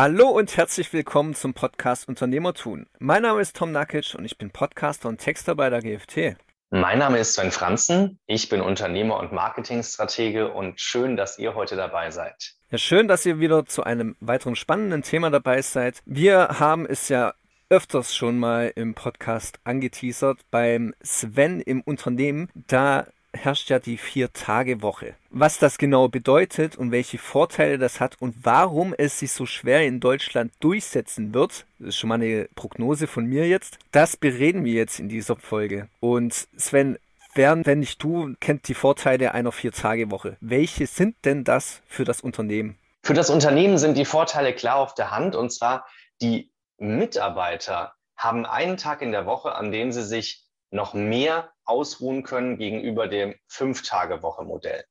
Hallo und herzlich willkommen zum Podcast Unternehmertun. Mein Name ist Tom Nakic und ich bin Podcaster und Texter bei der GFT. Mein Name ist Sven Franzen, ich bin Unternehmer und Marketingstratege und schön, dass ihr heute dabei seid. Ja, schön, dass ihr wieder zu einem weiteren spannenden Thema dabei seid. Wir haben es ja öfters schon mal im Podcast angeteasert beim Sven im Unternehmen. Da herrscht ja die Vier-Tage-Woche. Was das genau bedeutet und welche Vorteile das hat und warum es sich so schwer in Deutschland durchsetzen wird, das ist schon mal eine Prognose von mir jetzt, das bereden wir jetzt in dieser Folge. Und Sven, wer, wenn nicht du, kennt die Vorteile einer Vier-Tage-Woche. Welche sind denn das für das Unternehmen? Für das Unternehmen sind die Vorteile klar auf der Hand und zwar die Mitarbeiter haben einen Tag in der Woche, an dem sie sich noch mehr ausruhen können gegenüber dem Fünf-Tage-Woche-Modell.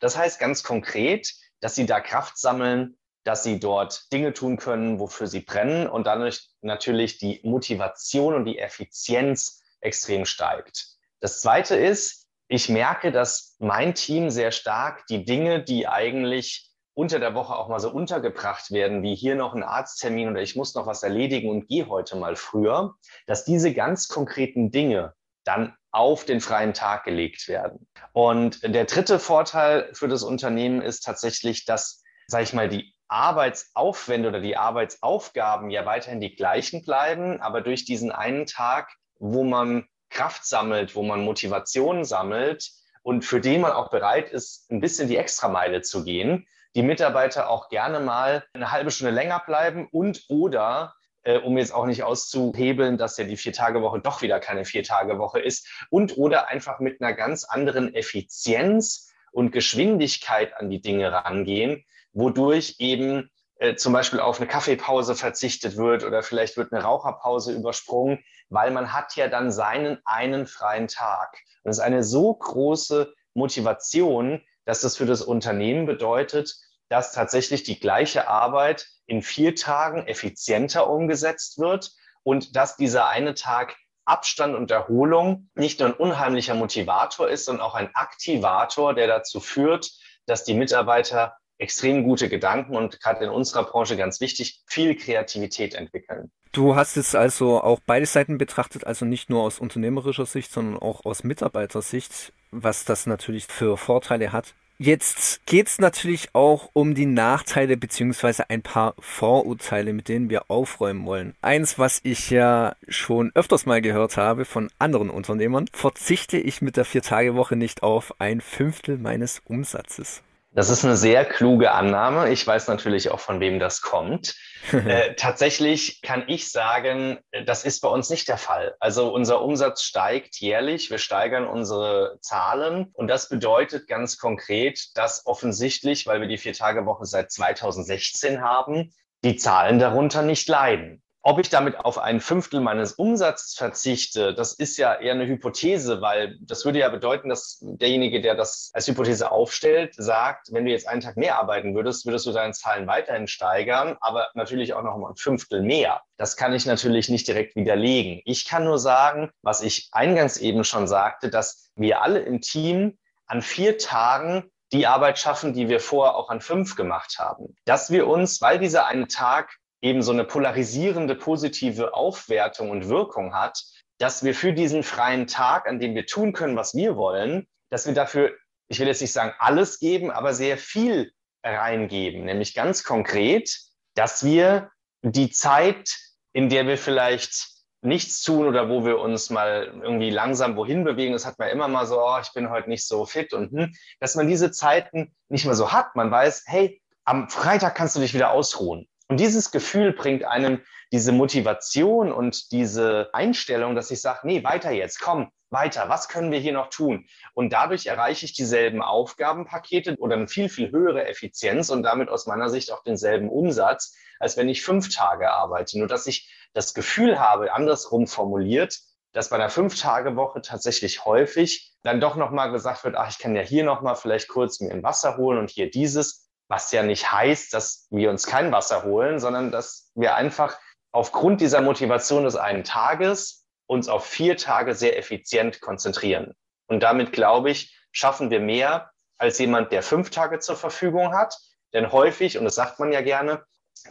Das heißt ganz konkret, dass sie da Kraft sammeln, dass sie dort Dinge tun können, wofür sie brennen und dadurch natürlich die Motivation und die Effizienz extrem steigt. Das Zweite ist, ich merke, dass mein Team sehr stark die Dinge, die eigentlich unter der Woche auch mal so untergebracht werden, wie hier noch ein Arzttermin oder ich muss noch was erledigen und gehe heute mal früher, dass diese ganz konkreten Dinge dann auf den freien Tag gelegt werden. Und der dritte Vorteil für das Unternehmen ist tatsächlich, dass, sage ich mal, die Arbeitsaufwände oder die Arbeitsaufgaben ja weiterhin die gleichen bleiben, aber durch diesen einen Tag, wo man Kraft sammelt, wo man Motivation sammelt und für den man auch bereit ist, ein bisschen die Extrameile zu gehen, die Mitarbeiter auch gerne mal eine halbe Stunde länger bleiben und oder äh, um jetzt auch nicht auszuhebeln, dass ja die Vier-Tage-Woche doch wieder keine Vier-Tage-Woche ist und oder einfach mit einer ganz anderen Effizienz und Geschwindigkeit an die Dinge rangehen, wodurch eben äh, zum Beispiel auf eine Kaffeepause verzichtet wird oder vielleicht wird eine Raucherpause übersprungen, weil man hat ja dann seinen einen freien Tag. Und es ist eine so große Motivation, dass das für das Unternehmen bedeutet, dass tatsächlich die gleiche Arbeit in vier Tagen effizienter umgesetzt wird und dass dieser eine Tag Abstand und Erholung nicht nur ein unheimlicher Motivator ist, sondern auch ein Aktivator, der dazu führt, dass die Mitarbeiter extrem gute Gedanken und gerade in unserer Branche ganz wichtig, viel Kreativität entwickeln. Du hast es also auch beide Seiten betrachtet, also nicht nur aus unternehmerischer Sicht, sondern auch aus Mitarbeitersicht, was das natürlich für Vorteile hat. Jetzt geht es natürlich auch um die Nachteile beziehungsweise ein paar Vorurteile, mit denen wir aufräumen wollen. Eins, was ich ja schon öfters mal gehört habe von anderen Unternehmern, verzichte ich mit der Vier-Tage-Woche nicht auf ein Fünftel meines Umsatzes. Das ist eine sehr kluge Annahme. Ich weiß natürlich auch, von wem das kommt. äh, tatsächlich kann ich sagen, das ist bei uns nicht der Fall. Also unser Umsatz steigt jährlich. Wir steigern unsere Zahlen. Und das bedeutet ganz konkret, dass offensichtlich, weil wir die Vier-Tage-Woche seit 2016 haben, die Zahlen darunter nicht leiden. Ob ich damit auf ein Fünftel meines Umsatzes verzichte, das ist ja eher eine Hypothese, weil das würde ja bedeuten, dass derjenige, der das als Hypothese aufstellt, sagt, wenn du jetzt einen Tag mehr arbeiten würdest, würdest du deine Zahlen weiterhin steigern, aber natürlich auch noch mal ein Fünftel mehr. Das kann ich natürlich nicht direkt widerlegen. Ich kann nur sagen, was ich eingangs eben schon sagte, dass wir alle im Team an vier Tagen die Arbeit schaffen, die wir vorher auch an fünf gemacht haben. Dass wir uns, weil dieser eine Tag eben so eine polarisierende positive Aufwertung und Wirkung hat, dass wir für diesen freien Tag, an dem wir tun können, was wir wollen, dass wir dafür, ich will jetzt nicht sagen alles geben, aber sehr viel reingeben, nämlich ganz konkret, dass wir die Zeit, in der wir vielleicht nichts tun oder wo wir uns mal irgendwie langsam wohin bewegen, das hat man immer mal so, oh, ich bin heute nicht so fit und hm, dass man diese Zeiten nicht mehr so hat. Man weiß, hey, am Freitag kannst du dich wieder ausruhen. Und dieses Gefühl bringt einem diese Motivation und diese Einstellung, dass ich sage, nee, weiter jetzt, komm, weiter, was können wir hier noch tun? Und dadurch erreiche ich dieselben Aufgabenpakete oder eine viel, viel höhere Effizienz und damit aus meiner Sicht auch denselben Umsatz, als wenn ich fünf Tage arbeite. Nur dass ich das Gefühl habe, andersrum formuliert, dass bei einer Fünf-Tage-Woche tatsächlich häufig dann doch nochmal gesagt wird, ach, ich kann ja hier nochmal vielleicht kurz mir ein Wasser holen und hier dieses was ja nicht heißt, dass wir uns kein Wasser holen, sondern dass wir einfach aufgrund dieser Motivation des einen Tages uns auf vier Tage sehr effizient konzentrieren. Und damit, glaube ich, schaffen wir mehr als jemand, der fünf Tage zur Verfügung hat. Denn häufig, und das sagt man ja gerne,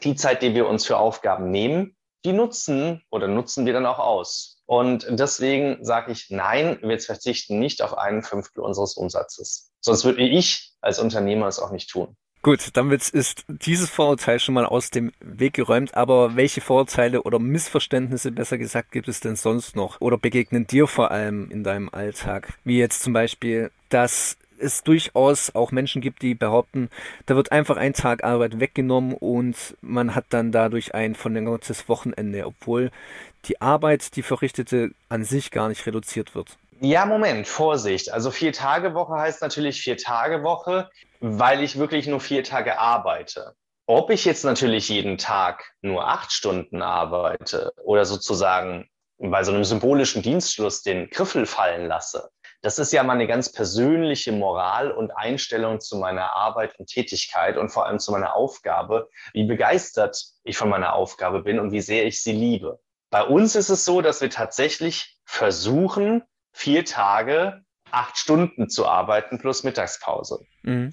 die Zeit, die wir uns für Aufgaben nehmen, die nutzen oder nutzen wir dann auch aus. Und deswegen sage ich, nein, wir verzichten nicht auf einen Fünftel unseres Umsatzes. Sonst würde ich als Unternehmer es auch nicht tun. Gut, damit ist dieses Vorurteil schon mal aus dem Weg geräumt. Aber welche Vorurteile oder Missverständnisse, besser gesagt, gibt es denn sonst noch? Oder begegnen dir vor allem in deinem Alltag? Wie jetzt zum Beispiel, dass es durchaus auch Menschen gibt, die behaupten, da wird einfach ein Tag Arbeit weggenommen und man hat dann dadurch ein verlängertes Wochenende, obwohl die Arbeit, die verrichtete, an sich gar nicht reduziert wird. Ja, Moment, Vorsicht. Also vier Tage Woche heißt natürlich vier Tage Woche, weil ich wirklich nur vier Tage arbeite. Ob ich jetzt natürlich jeden Tag nur acht Stunden arbeite oder sozusagen bei so einem symbolischen Dienstschluss den Griffel fallen lasse, das ist ja meine ganz persönliche Moral und Einstellung zu meiner Arbeit und Tätigkeit und vor allem zu meiner Aufgabe, wie begeistert ich von meiner Aufgabe bin und wie sehr ich sie liebe. Bei uns ist es so, dass wir tatsächlich versuchen, vier Tage, acht Stunden zu arbeiten plus Mittagspause. Mhm.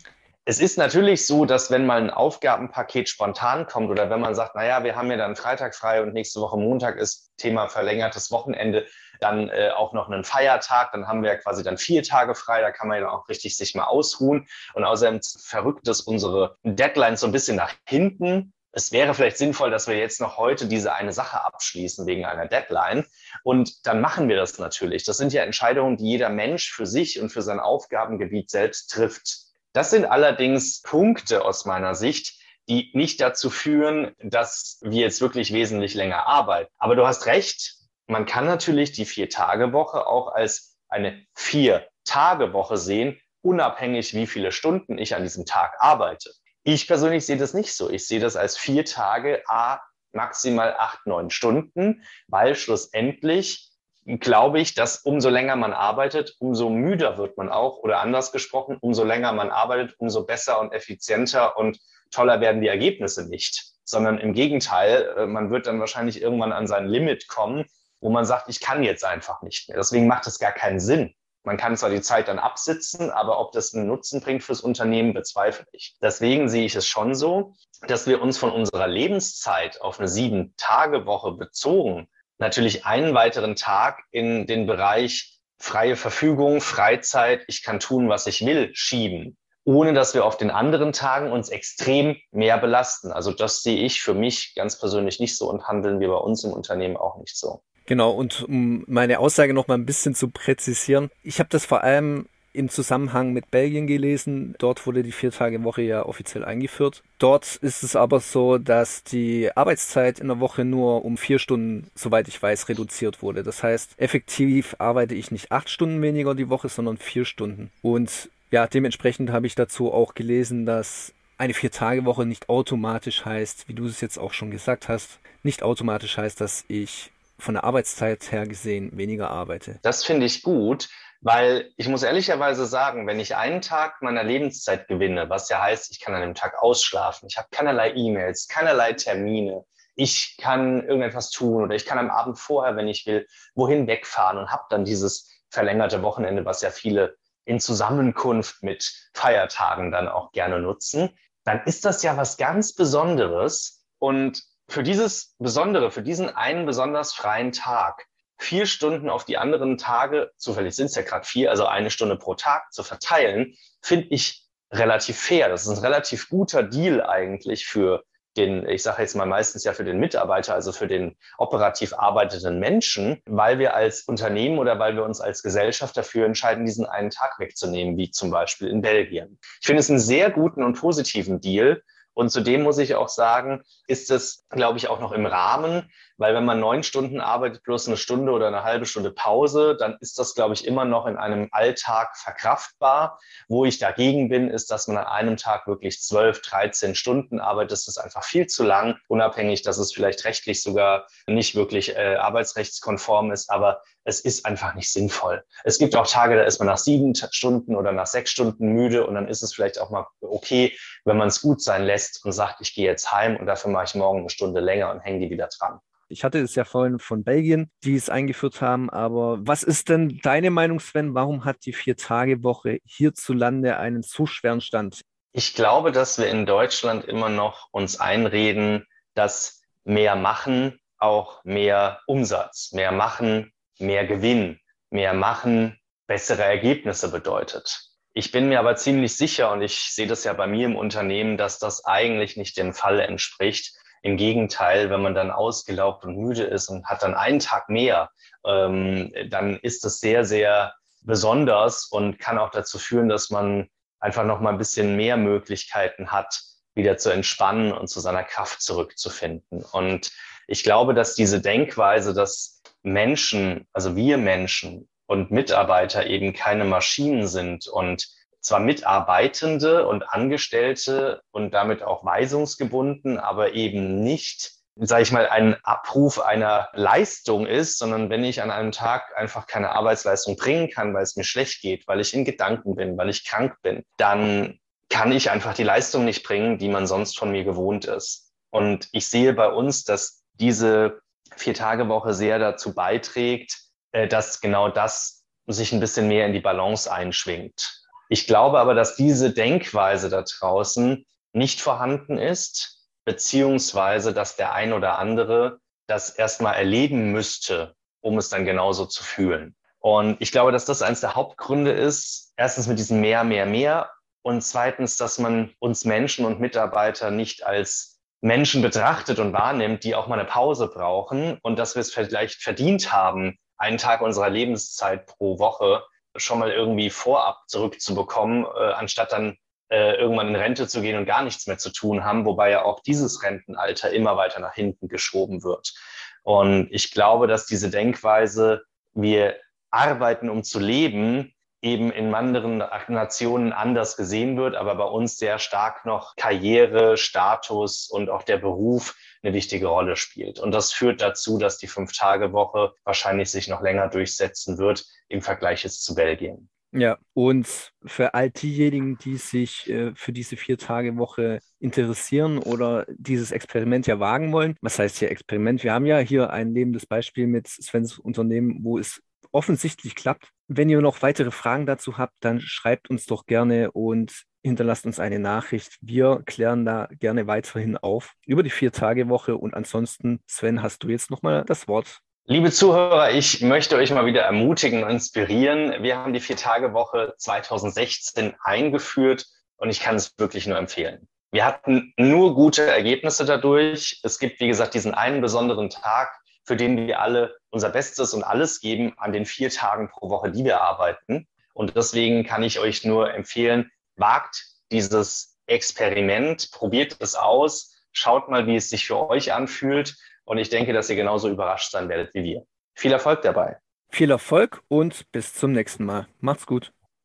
Es ist natürlich so, dass wenn mal ein Aufgabenpaket spontan kommt oder wenn man sagt, naja, wir haben ja dann Freitag frei und nächste Woche Montag ist Thema verlängertes Wochenende, dann äh, auch noch einen Feiertag, dann haben wir ja quasi dann vier Tage frei, da kann man ja auch richtig sich mal ausruhen. Und außerdem verrückt es unsere Deadlines so ein bisschen nach hinten es wäre vielleicht sinnvoll, dass wir jetzt noch heute diese eine Sache abschließen wegen einer Deadline. Und dann machen wir das natürlich. Das sind ja Entscheidungen, die jeder Mensch für sich und für sein Aufgabengebiet selbst trifft. Das sind allerdings Punkte aus meiner Sicht, die nicht dazu führen, dass wir jetzt wirklich wesentlich länger arbeiten. Aber du hast recht, man kann natürlich die Vier-Tage-Woche auch als eine Vier-Tage-Woche sehen, unabhängig, wie viele Stunden ich an diesem Tag arbeite. Ich persönlich sehe das nicht so. Ich sehe das als vier Tage, a maximal acht, neun Stunden, weil schlussendlich glaube ich, dass umso länger man arbeitet, umso müder wird man auch. Oder anders gesprochen, umso länger man arbeitet, umso besser und effizienter und toller werden die Ergebnisse nicht. Sondern im Gegenteil, äh, man wird dann wahrscheinlich irgendwann an sein Limit kommen, wo man sagt, ich kann jetzt einfach nicht mehr. Deswegen macht es gar keinen Sinn, man kann zwar die Zeit dann absitzen, aber ob das einen Nutzen bringt fürs Unternehmen, bezweifle ich. Deswegen sehe ich es schon so, dass wir uns von unserer Lebenszeit auf eine Sieben-Tage-Woche bezogen natürlich einen weiteren Tag in den Bereich freie Verfügung, Freizeit, ich kann tun, was ich will, schieben, ohne dass wir auf den anderen Tagen uns extrem mehr belasten. Also das sehe ich für mich ganz persönlich nicht so und handeln wir bei uns im Unternehmen auch nicht so. Genau, und um meine Aussage noch mal ein bisschen zu präzisieren, ich habe das vor allem im Zusammenhang mit Belgien gelesen. Dort wurde die Viertagewoche ja offiziell eingeführt. Dort ist es aber so, dass die Arbeitszeit in der Woche nur um vier Stunden, soweit ich weiß, reduziert wurde. Das heißt, effektiv arbeite ich nicht acht Stunden weniger die Woche, sondern vier Stunden. Und ja, dementsprechend habe ich dazu auch gelesen, dass eine Vier-Tage-Woche nicht automatisch heißt, wie du es jetzt auch schon gesagt hast, nicht automatisch heißt, dass ich von der Arbeitszeit her gesehen weniger arbeite. Das finde ich gut, weil ich muss ehrlicherweise sagen, wenn ich einen Tag meiner Lebenszeit gewinne, was ja heißt, ich kann an dem Tag ausschlafen, ich habe keinerlei E-Mails, keinerlei Termine, ich kann irgendetwas tun oder ich kann am Abend vorher, wenn ich will, wohin wegfahren und habe dann dieses verlängerte Wochenende, was ja viele in Zusammenkunft mit Feiertagen dann auch gerne nutzen, dann ist das ja was ganz Besonderes. Und für dieses Besondere, für diesen einen besonders freien Tag, vier Stunden auf die anderen Tage, zufällig sind es ja gerade vier, also eine Stunde pro Tag zu verteilen, finde ich relativ fair. Das ist ein relativ guter Deal eigentlich für den, ich sage jetzt mal meistens ja für den Mitarbeiter, also für den operativ arbeitenden Menschen, weil wir als Unternehmen oder weil wir uns als Gesellschaft dafür entscheiden, diesen einen Tag wegzunehmen, wie zum Beispiel in Belgien. Ich finde es einen sehr guten und positiven Deal und zudem muss ich auch sagen, ist es, glaube ich, auch noch im Rahmen, weil wenn man neun Stunden arbeitet plus eine Stunde oder eine halbe Stunde Pause, dann ist das, glaube ich, immer noch in einem Alltag verkraftbar. Wo ich dagegen bin, ist, dass man an einem Tag wirklich zwölf, dreizehn Stunden arbeitet. Das ist einfach viel zu lang, unabhängig, dass es vielleicht rechtlich sogar nicht wirklich äh, arbeitsrechtskonform ist. Aber es ist einfach nicht sinnvoll. Es gibt auch Tage, da ist man nach sieben Stunden oder nach sechs Stunden müde und dann ist es vielleicht auch mal okay, wenn man es gut sein lässt und sagt, ich gehe jetzt heim und dafür mache ich morgen eine Stunde länger und hänge die wieder dran. Ich hatte es ja vorhin von Belgien, die es eingeführt haben, aber was ist denn deine Meinung, Sven? Warum hat die Vier-Tage-Woche hierzulande einen so schweren Stand? Ich glaube, dass wir in Deutschland immer noch uns einreden, dass mehr machen auch mehr Umsatz, mehr machen, mehr Gewinn, mehr machen, bessere Ergebnisse bedeutet. Ich bin mir aber ziemlich sicher und ich sehe das ja bei mir im Unternehmen, dass das eigentlich nicht dem Fall entspricht. Im Gegenteil, wenn man dann ausgelaugt und müde ist und hat dann einen Tag mehr, ähm, dann ist das sehr, sehr besonders und kann auch dazu führen, dass man einfach noch mal ein bisschen mehr Möglichkeiten hat, wieder zu entspannen und zu seiner Kraft zurückzufinden. Und ich glaube, dass diese Denkweise, dass Menschen, also wir Menschen und Mitarbeiter eben keine Maschinen sind und zwar Mitarbeitende und Angestellte und damit auch weisungsgebunden, aber eben nicht, sage ich mal, ein Abruf einer Leistung ist, sondern wenn ich an einem Tag einfach keine Arbeitsleistung bringen kann, weil es mir schlecht geht, weil ich in Gedanken bin, weil ich krank bin, dann kann ich einfach die Leistung nicht bringen, die man sonst von mir gewohnt ist. Und ich sehe bei uns, dass diese Vier-Tage-Woche sehr dazu beiträgt, äh, dass genau das sich ein bisschen mehr in die Balance einschwingt. Ich glaube aber, dass diese Denkweise da draußen nicht vorhanden ist, beziehungsweise dass der ein oder andere das erstmal erleben müsste, um es dann genauso zu fühlen. Und ich glaube, dass das eines der Hauptgründe ist, erstens mit diesem mehr, mehr, mehr und zweitens, dass man uns Menschen und Mitarbeiter nicht als Menschen betrachtet und wahrnimmt, die auch mal eine Pause brauchen und dass wir es vielleicht verdient haben, einen Tag unserer Lebenszeit pro Woche schon mal irgendwie vorab zurückzubekommen, äh, anstatt dann äh, irgendwann in Rente zu gehen und gar nichts mehr zu tun haben, wobei ja auch dieses Rentenalter immer weiter nach hinten geschoben wird. Und ich glaube, dass diese Denkweise, wir arbeiten, um zu leben, eben in anderen Nationen anders gesehen wird, aber bei uns sehr stark noch Karriere, Status und auch der Beruf eine wichtige Rolle spielt. Und das führt dazu, dass die Fünf-Tage-Woche wahrscheinlich sich noch länger durchsetzen wird im Vergleich jetzt zu Belgien. Ja, und für all diejenigen, die sich äh, für diese Vier-Tage-Woche interessieren oder dieses Experiment ja wagen wollen, was heißt hier Experiment? Wir haben ja hier ein lebendes Beispiel mit Svens Unternehmen, wo es offensichtlich klappt. Wenn ihr noch weitere Fragen dazu habt, dann schreibt uns doch gerne und hinterlasst uns eine Nachricht. Wir klären da gerne weiterhin auf über die Vier-Tage-Woche. Und ansonsten, Sven, hast du jetzt nochmal das Wort. Liebe Zuhörer, ich möchte euch mal wieder ermutigen und inspirieren. Wir haben die Vier-Tage-Woche 2016 eingeführt und ich kann es wirklich nur empfehlen. Wir hatten nur gute Ergebnisse dadurch. Es gibt, wie gesagt, diesen einen besonderen Tag, für den wir alle unser Bestes und alles geben an den vier Tagen pro Woche, die wir arbeiten. Und deswegen kann ich euch nur empfehlen, wagt dieses Experiment, probiert es aus, schaut mal, wie es sich für euch anfühlt. Und ich denke, dass ihr genauso überrascht sein werdet wie wir. Viel Erfolg dabei. Viel Erfolg und bis zum nächsten Mal. Macht's gut.